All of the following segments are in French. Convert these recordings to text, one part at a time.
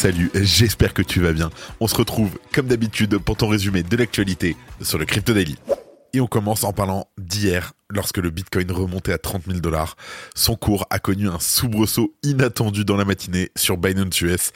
Salut, j'espère que tu vas bien. On se retrouve comme d'habitude pour ton résumé de l'actualité sur le Crypto Daily. Et on commence en parlant d'hier, lorsque le Bitcoin remontait à 30 000 dollars. Son cours a connu un soubresaut inattendu dans la matinée sur Binance US,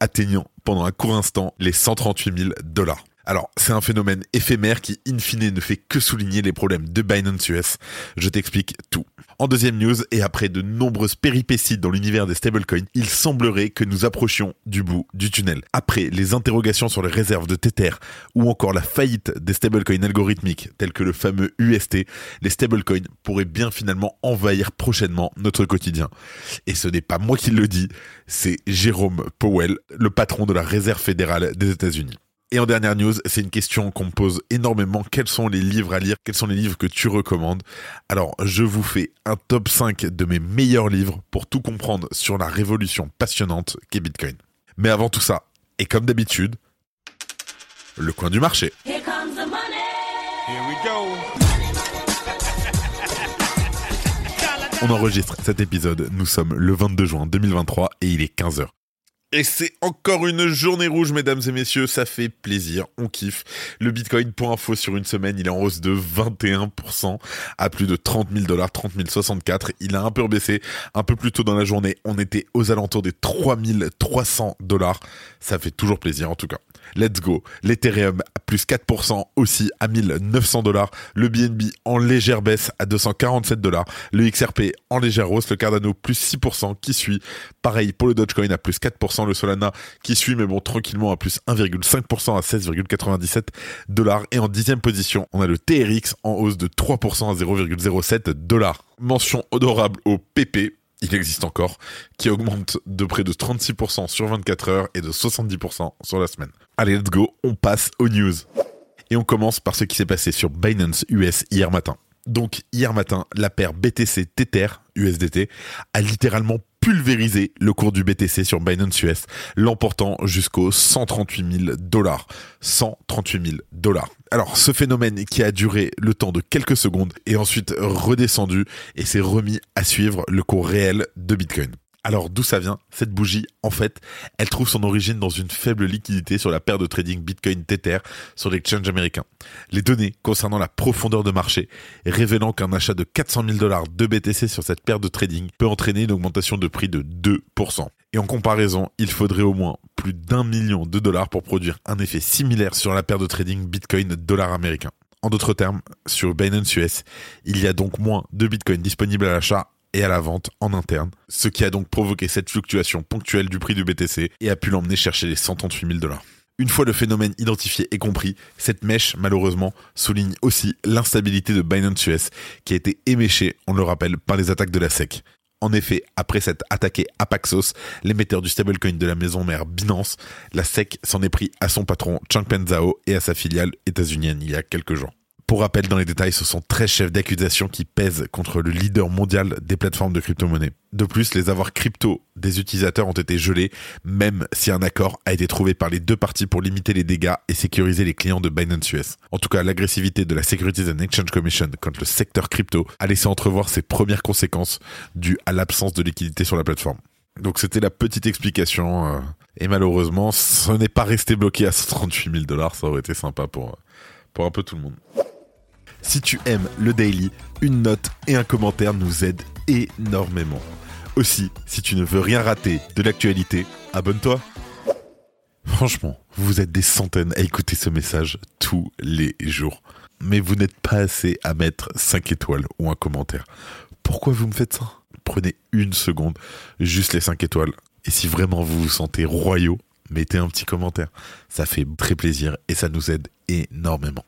atteignant pendant un court instant les 138 000 dollars. Alors, c'est un phénomène éphémère qui, in fine, ne fait que souligner les problèmes de Binance US. Je t'explique tout. En deuxième news, et après de nombreuses péripéties dans l'univers des stablecoins, il semblerait que nous approchions du bout du tunnel. Après les interrogations sur les réserves de Tether, ou encore la faillite des stablecoins algorithmiques, tels que le fameux UST, les stablecoins pourraient bien finalement envahir prochainement notre quotidien. Et ce n'est pas moi qui le dis, c'est Jérôme Powell, le patron de la Réserve fédérale des États-Unis. Et en dernière news, c'est une question qu'on me pose énormément. Quels sont les livres à lire? Quels sont les livres que tu recommandes? Alors, je vous fais un top 5 de mes meilleurs livres pour tout comprendre sur la révolution passionnante qu'est Bitcoin. Mais avant tout ça, et comme d'habitude, le coin du marché. Here comes the money. Here we go. On enregistre cet épisode, nous sommes le 22 juin 2023 et il est 15h. Et c'est encore une journée rouge, mesdames et messieurs, ça fait plaisir, on kiffe. Le Bitcoin, pour info, sur une semaine, il est en hausse de 21% à plus de 30 000 dollars, 30 064. Il a un peu rebaissé. Un peu plus tôt dans la journée, on était aux alentours des 3 300 dollars. Ça fait toujours plaisir, en tout cas. Let's go. L'Ethereum plus 4% aussi à 1900 dollars. Le BNB en légère baisse à 247 dollars. Le XRP en légère hausse. Le Cardano plus 6% qui suit. Pareil pour le Dogecoin à plus 4%. Le Solana qui suit mais bon tranquillement à plus 1,5% à 16,97 dollars. Et en dixième position, on a le TRX en hausse de 3% à 0,07 dollars. Mention honorable au PP il existe encore, qui augmente de près de 36% sur 24 heures et de 70% sur la semaine. Allez, let's go, on passe aux news. Et on commence par ce qui s'est passé sur Binance US hier matin. Donc hier matin, la paire BTC Tether USDT a littéralement pulvérisé le cours du BTC sur Binance US, l'emportant jusqu'aux 138 000 dollars. 138 000 dollars. Alors ce phénomène qui a duré le temps de quelques secondes est ensuite redescendu et s'est remis à suivre le cours réel de Bitcoin. Alors d'où ça vient Cette bougie, en fait, elle trouve son origine dans une faible liquidité sur la paire de trading Bitcoin Tether sur l'exchange américain. Les données concernant la profondeur de marché révélant qu'un achat de 400 000 dollars de BTC sur cette paire de trading peut entraîner une augmentation de prix de 2%. Et en comparaison, il faudrait au moins plus d'un million de dollars pour produire un effet similaire sur la paire de trading Bitcoin dollar américain. En d'autres termes, sur Binance US, il y a donc moins de Bitcoin disponibles à l'achat et à la vente en interne, ce qui a donc provoqué cette fluctuation ponctuelle du prix du BTC et a pu l'emmener chercher les 138 000 dollars. Une fois le phénomène identifié et compris, cette mèche, malheureusement, souligne aussi l'instabilité de Binance US, qui a été éméchée, on le rappelle, par les attaques de la SEC. En effet, après s'être attaqué à Paxos, l'émetteur du stablecoin de la maison mère Binance, la SEC s'en est pris à son patron Changpeng Zhao et à sa filiale états-unienne il y a quelques jours. Pour rappel, dans les détails, ce sont 13 chefs d'accusation qui pèsent contre le leader mondial des plateformes de crypto-monnaie. De plus, les avoirs crypto des utilisateurs ont été gelés, même si un accord a été trouvé par les deux parties pour limiter les dégâts et sécuriser les clients de Binance US. En tout cas, l'agressivité de la Securities and Exchange Commission contre le secteur crypto a laissé entrevoir ses premières conséquences dues à l'absence de liquidité sur la plateforme. Donc c'était la petite explication. euh, et malheureusement, ce n'est pas resté bloqué à 138 000 dollars. Ça aurait été sympa pour, pour un peu tout le monde. Si tu aimes le daily, une note et un commentaire nous aident énormément. Aussi, si tu ne veux rien rater de l'actualité, abonne-toi. Franchement, vous êtes des centaines à écouter ce message tous les jours. Mais vous n'êtes pas assez à mettre 5 étoiles ou un commentaire. Pourquoi vous me faites ça? Prenez une seconde, juste les 5 étoiles. Et si vraiment vous vous sentez royaux, mettez un petit commentaire. Ça fait très plaisir et ça nous aide énormément.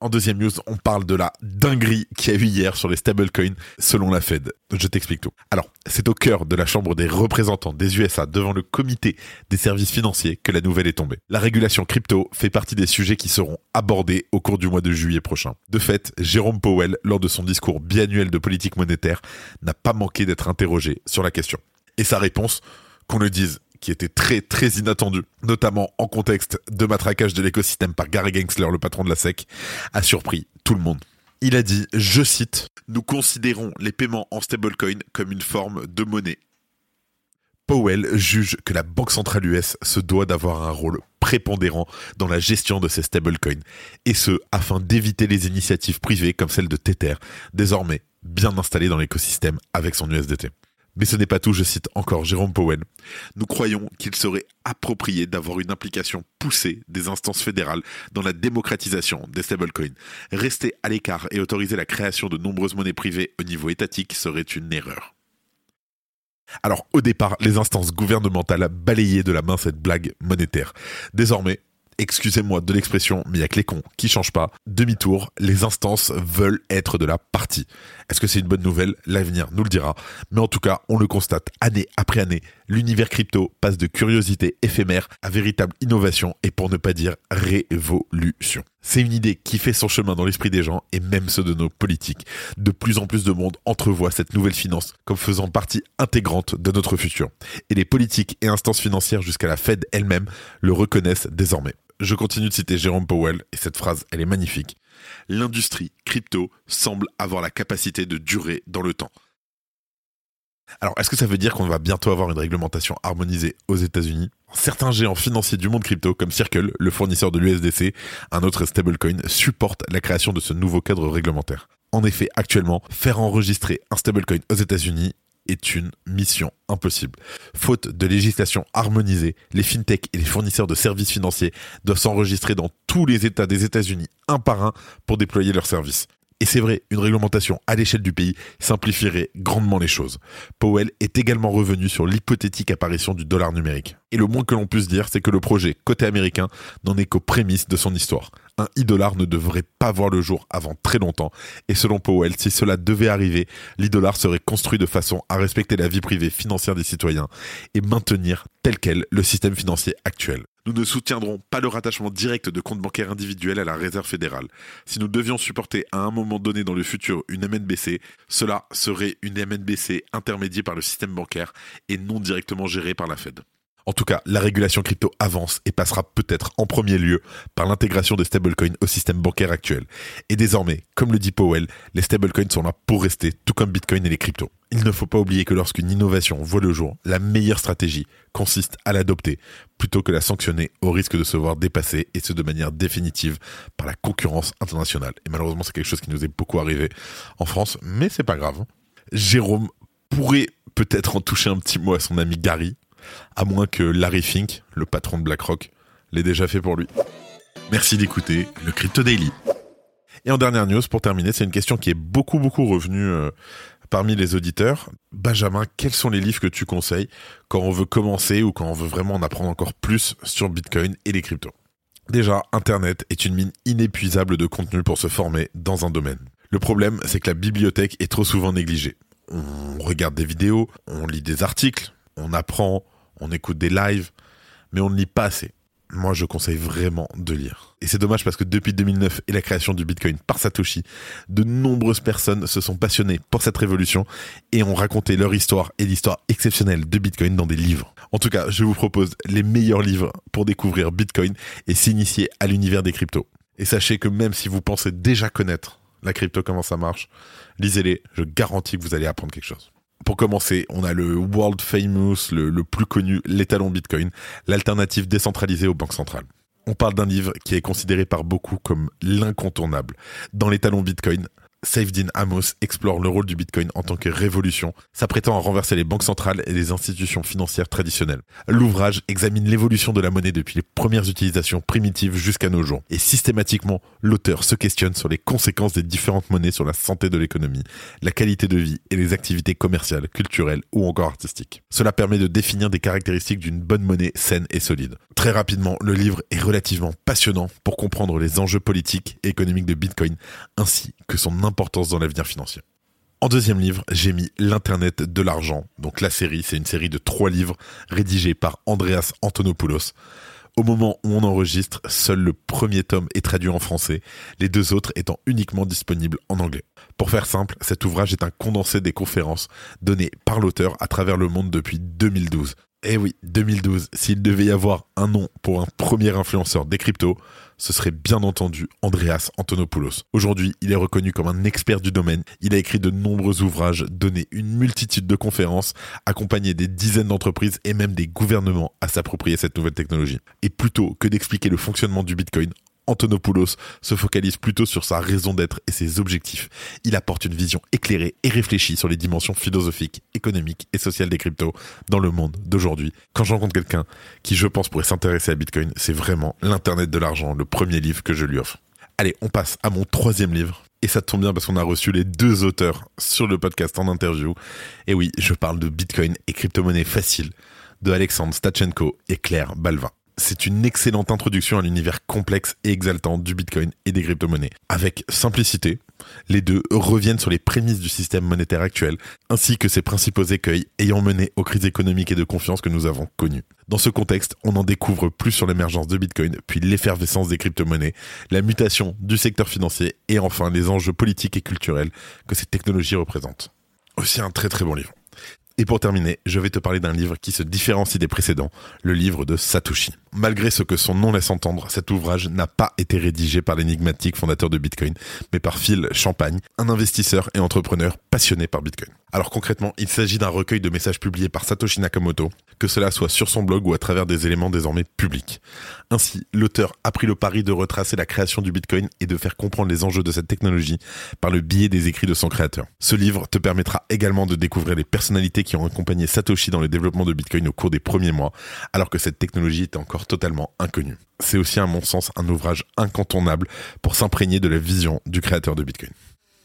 En deuxième news, on parle de la dinguerie qu'il y a eu hier sur les stablecoins selon la Fed. Je t'explique tout. Alors, c'est au cœur de la Chambre des représentants des USA devant le comité des services financiers que la nouvelle est tombée. La régulation crypto fait partie des sujets qui seront abordés au cours du mois de juillet prochain. De fait, Jérôme Powell, lors de son discours biannuel de politique monétaire, n'a pas manqué d'être interrogé sur la question. Et sa réponse, qu'on le dise, qui était très très inattendu, notamment en contexte de matraquage de l'écosystème par Gary Gensler, le patron de la SEC, a surpris tout le monde. Il a dit, je cite, Nous considérons les paiements en stablecoin comme une forme de monnaie. Powell juge que la Banque centrale US se doit d'avoir un rôle prépondérant dans la gestion de ces stablecoins, et ce, afin d'éviter les initiatives privées comme celle de Tether, désormais bien installée dans l'écosystème avec son USDT. Mais ce n'est pas tout, je cite encore Jérôme Powell. Nous croyons qu'il serait approprié d'avoir une implication poussée des instances fédérales dans la démocratisation des stablecoins. Rester à l'écart et autoriser la création de nombreuses monnaies privées au niveau étatique serait une erreur. Alors au départ, les instances gouvernementales balayaient de la main cette blague monétaire. Désormais, excusez-moi de l'expression, mais il y a que les cons qui changent pas. Demi-tour, les instances veulent être de la partie. Est-ce que c'est une bonne nouvelle? L'avenir nous le dira. Mais en tout cas, on le constate année après année, l'univers crypto passe de curiosité éphémère à véritable innovation et pour ne pas dire révolution. C'est une idée qui fait son chemin dans l'esprit des gens et même ceux de nos politiques. De plus en plus de monde entrevoit cette nouvelle finance comme faisant partie intégrante de notre futur. Et les politiques et instances financières jusqu'à la Fed elle-même le reconnaissent désormais. Je continue de citer Jérôme Powell et cette phrase, elle est magnifique. L'industrie crypto semble avoir la capacité de durer dans le temps. Alors, est-ce que ça veut dire qu'on va bientôt avoir une réglementation harmonisée aux États-Unis? Certains géants financiers du monde crypto, comme Circle, le fournisseur de l'USDC, un autre stablecoin, supportent la création de ce nouveau cadre réglementaire. En effet, actuellement, faire enregistrer un stablecoin aux États-Unis est une mission impossible. Faute de législation harmonisée, les fintechs et les fournisseurs de services financiers doivent s'enregistrer dans tous les États des États-Unis un par un pour déployer leurs services. Et c'est vrai, une réglementation à l'échelle du pays simplifierait grandement les choses. Powell est également revenu sur l'hypothétique apparition du dollar numérique. Et le moins que l'on puisse dire, c'est que le projet côté américain n'en est qu'aux prémices de son histoire. Un e-dollar ne devrait pas voir le jour avant très longtemps. Et selon Powell, si cela devait arriver, l'e-dollar serait construit de façon à respecter la vie privée financière des citoyens et maintenir tel quel le système financier actuel. Nous ne soutiendrons pas le rattachement direct de comptes bancaires individuels à la réserve fédérale. Si nous devions supporter à un moment donné dans le futur une MNBC, cela serait une MNBC intermédiée par le système bancaire et non directement gérée par la Fed. En tout cas, la régulation crypto avance et passera peut-être en premier lieu par l'intégration des stablecoins au système bancaire actuel. Et désormais, comme le dit Powell, les stablecoins sont là pour rester, tout comme Bitcoin et les cryptos. Il ne faut pas oublier que lorsqu'une innovation voit le jour, la meilleure stratégie consiste à l'adopter plutôt que la sanctionner au risque de se voir dépasser et ce de manière définitive par la concurrence internationale. Et malheureusement, c'est quelque chose qui nous est beaucoup arrivé en France, mais c'est pas grave. Jérôme pourrait peut-être en toucher un petit mot à son ami Gary, à moins que Larry Fink, le patron de BlackRock, l'ait déjà fait pour lui. Merci d'écouter le Crypto Daily. Et en dernière news, pour terminer, c'est une question qui est beaucoup beaucoup revenue euh, parmi les auditeurs. Benjamin, quels sont les livres que tu conseilles quand on veut commencer ou quand on veut vraiment en apprendre encore plus sur Bitcoin et les cryptos? Déjà, Internet est une mine inépuisable de contenu pour se former dans un domaine. Le problème, c'est que la bibliothèque est trop souvent négligée. On regarde des vidéos, on lit des articles, on apprend, on écoute des lives, mais on ne lit pas assez. Moi, je conseille vraiment de lire. Et c'est dommage parce que depuis 2009 et la création du Bitcoin par Satoshi, de nombreuses personnes se sont passionnées pour cette révolution et ont raconté leur histoire et l'histoire exceptionnelle de Bitcoin dans des livres. En tout cas, je vous propose les meilleurs livres pour découvrir Bitcoin et s'initier à l'univers des cryptos. Et sachez que même si vous pensez déjà connaître la crypto, comment ça marche, lisez-les, je garantis que vous allez apprendre quelque chose. Pour commencer, on a le world famous, le, plus connu, l'étalon Bitcoin, l'alternative décentralisée aux banques centrales. On parle d'un livre qui est considéré par beaucoup comme l'incontournable. Dans l'étalon Bitcoin, Saifdin Amos explore le rôle du Bitcoin en tant que révolution, s'apprêtant à renverser les banques centrales et les institutions financières traditionnelles. L'ouvrage examine l'évolution de la monnaie depuis les premières utilisations primitives jusqu'à nos jours. Et systématiquement, l'auteur se questionne sur les conséquences des différentes monnaies sur la santé de l'économie, la qualité de vie et les activités commerciales, culturelles ou encore artistiques. Cela permet de définir des caractéristiques d'une bonne monnaie saine et solide. Très rapidement, le livre est relativement passionnant pour comprendre les enjeux politiques et économiques de Bitcoin ainsi que son importance dans l'avenir financier. En deuxième livre, j'ai mis L'Internet de l'argent. Donc la série, c'est une série de trois livres rédigés par Andreas Antonopoulos. Au moment où on enregistre, seul le premier tome est traduit en français, les deux autres étant uniquement disponibles en anglais. Pour faire simple, cet ouvrage est un condensé des conférences données par l'auteur à travers le monde depuis 2012. Eh oui, 2012, s'il devait y avoir un nom pour un premier influenceur des cryptos, ce serait bien entendu Andreas Antonopoulos. Aujourd'hui, il est reconnu comme un expert du domaine. Il a écrit de nombreux ouvrages, donné une multitude de conférences, accompagné des dizaines d'entreprises et même des gouvernements à s'approprier cette nouvelle technologie. Et plutôt que d'expliquer le fonctionnement du Bitcoin Antonopoulos se focalise plutôt sur sa raison d'être et ses objectifs. Il apporte une vision éclairée et réfléchie sur les dimensions philosophiques, économiques et sociales des cryptos dans le monde d'aujourd'hui. Quand je rencontre quelqu'un qui, je pense, pourrait s'intéresser à Bitcoin, c'est vraiment l'Internet de l'argent, le premier livre que je lui offre. Allez, on passe à mon troisième livre. Et ça tombe bien parce qu'on a reçu les deux auteurs sur le podcast en interview. Et oui, je parle de Bitcoin et crypto-monnaie facile de Alexandre Stachenko et Claire Balvin c'est une excellente introduction à l'univers complexe et exaltant du Bitcoin et des crypto-monnaies. Avec simplicité, les deux reviennent sur les prémices du système monétaire actuel, ainsi que ses principaux écueils ayant mené aux crises économiques et de confiance que nous avons connues. Dans ce contexte, on en découvre plus sur l'émergence de Bitcoin, puis l'effervescence des crypto-monnaies, la mutation du secteur financier et enfin les enjeux politiques et culturels que ces technologies représentent. Aussi un très très bon livre. Et pour terminer, je vais te parler d'un livre qui se différencie des précédents, le livre de Satoshi. Malgré ce que son nom laisse entendre, cet ouvrage n'a pas été rédigé par l'énigmatique fondateur de Bitcoin, mais par Phil Champagne, un investisseur et entrepreneur passionné par Bitcoin. Alors concrètement, il s'agit d'un recueil de messages publiés par Satoshi Nakamoto, que cela soit sur son blog ou à travers des éléments désormais publics. Ainsi, l'auteur a pris le pari de retracer la création du Bitcoin et de faire comprendre les enjeux de cette technologie par le biais des écrits de son créateur. Ce livre te permettra également de découvrir les personnalités qui ont accompagné Satoshi dans le développement de Bitcoin au cours des premiers mois, alors que cette technologie était encore totalement inconnue. C'est aussi à mon sens un ouvrage incontournable pour s'imprégner de la vision du créateur de Bitcoin.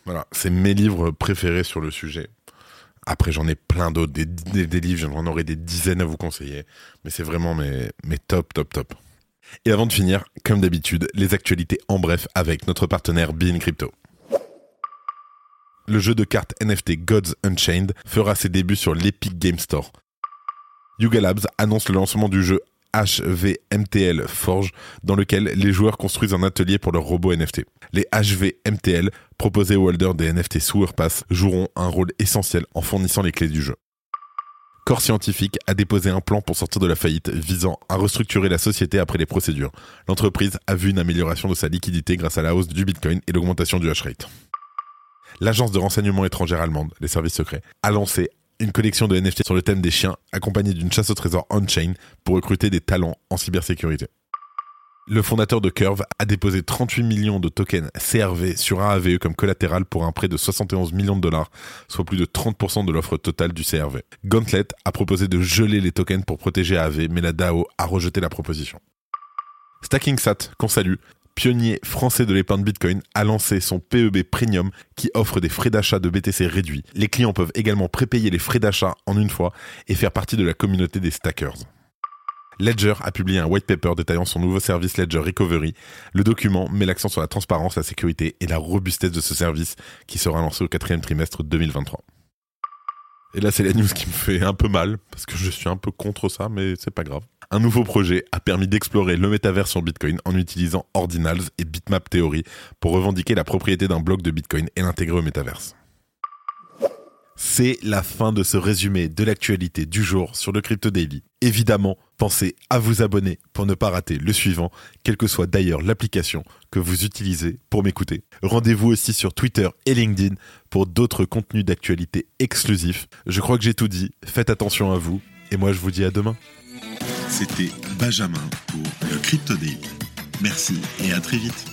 Voilà, c'est mes livres préférés sur le sujet. Après, j'en ai plein d'autres, des, des, livres, j'en aurai des dizaines à vous conseiller. Mais c'est vraiment mes, mes top, top, top. Et avant de finir, comme d'habitude, les actualités en bref avec notre partenaire Bean Crypto. Le jeu de cartes NFT Gods Unchained fera ses débuts sur l'Epic Game Store. Yuga Labs annonce le lancement du jeu HVMTL Forge, dans lequel les joueurs construisent un atelier pour leurs robots NFT. Les HVMTL, proposés aux holders des NFT Sewer Pass, joueront un rôle essentiel en fournissant les clés du jeu. Corps Scientifique a déposé un plan pour sortir de la faillite visant à restructurer la société après les procédures. L'entreprise a vu une amélioration de sa liquidité grâce à la hausse du Bitcoin et l'augmentation du hash rate. L'agence de renseignement étrangère allemande, les services secrets, a lancé une collection de NFT sur le thème des chiens, accompagnée d'une chasse au trésor on-chain pour recruter des talents en cybersécurité. Le fondateur de Curve a déposé 38 millions de tokens CRV sur AAVE comme collatéral pour un prêt de 71 millions de dollars, soit plus de 30% de l'offre totale du CRV. Gauntlet a proposé de geler les tokens pour protéger AAV, mais la DAO a rejeté la proposition. StackingSat, qu'on salue, pionnier français de l'épargne Bitcoin, a lancé son PEB Premium qui offre des frais d'achat de BTC réduits. Les clients peuvent également prépayer les frais d'achat en une fois et faire partie de la communauté des stackers. Ledger a publié un white paper détaillant son nouveau service Ledger Recovery. Le document met l'accent sur la transparence, la sécurité et la robustesse de ce service qui sera lancé au quatrième trimestre 2023. Et là, c'est la news qui me fait un peu mal, parce que je suis un peu contre ça, mais c'est pas grave. Un nouveau projet a permis d'explorer le métavers sur Bitcoin en utilisant Ordinals et Bitmap Theory pour revendiquer la propriété d'un bloc de Bitcoin et l'intégrer au métaverse. C'est la fin de ce résumé de l'actualité du jour sur le Crypto Daily. Évidemment, pensez à vous abonner pour ne pas rater le suivant, quelle que soit d'ailleurs l'application que vous utilisez pour m'écouter. Rendez-vous aussi sur Twitter et LinkedIn pour d'autres contenus d'actualité exclusifs. Je crois que j'ai tout dit, faites attention à vous, et moi je vous dis à demain. C'était Benjamin pour le Crypto Daily. Merci et à très vite.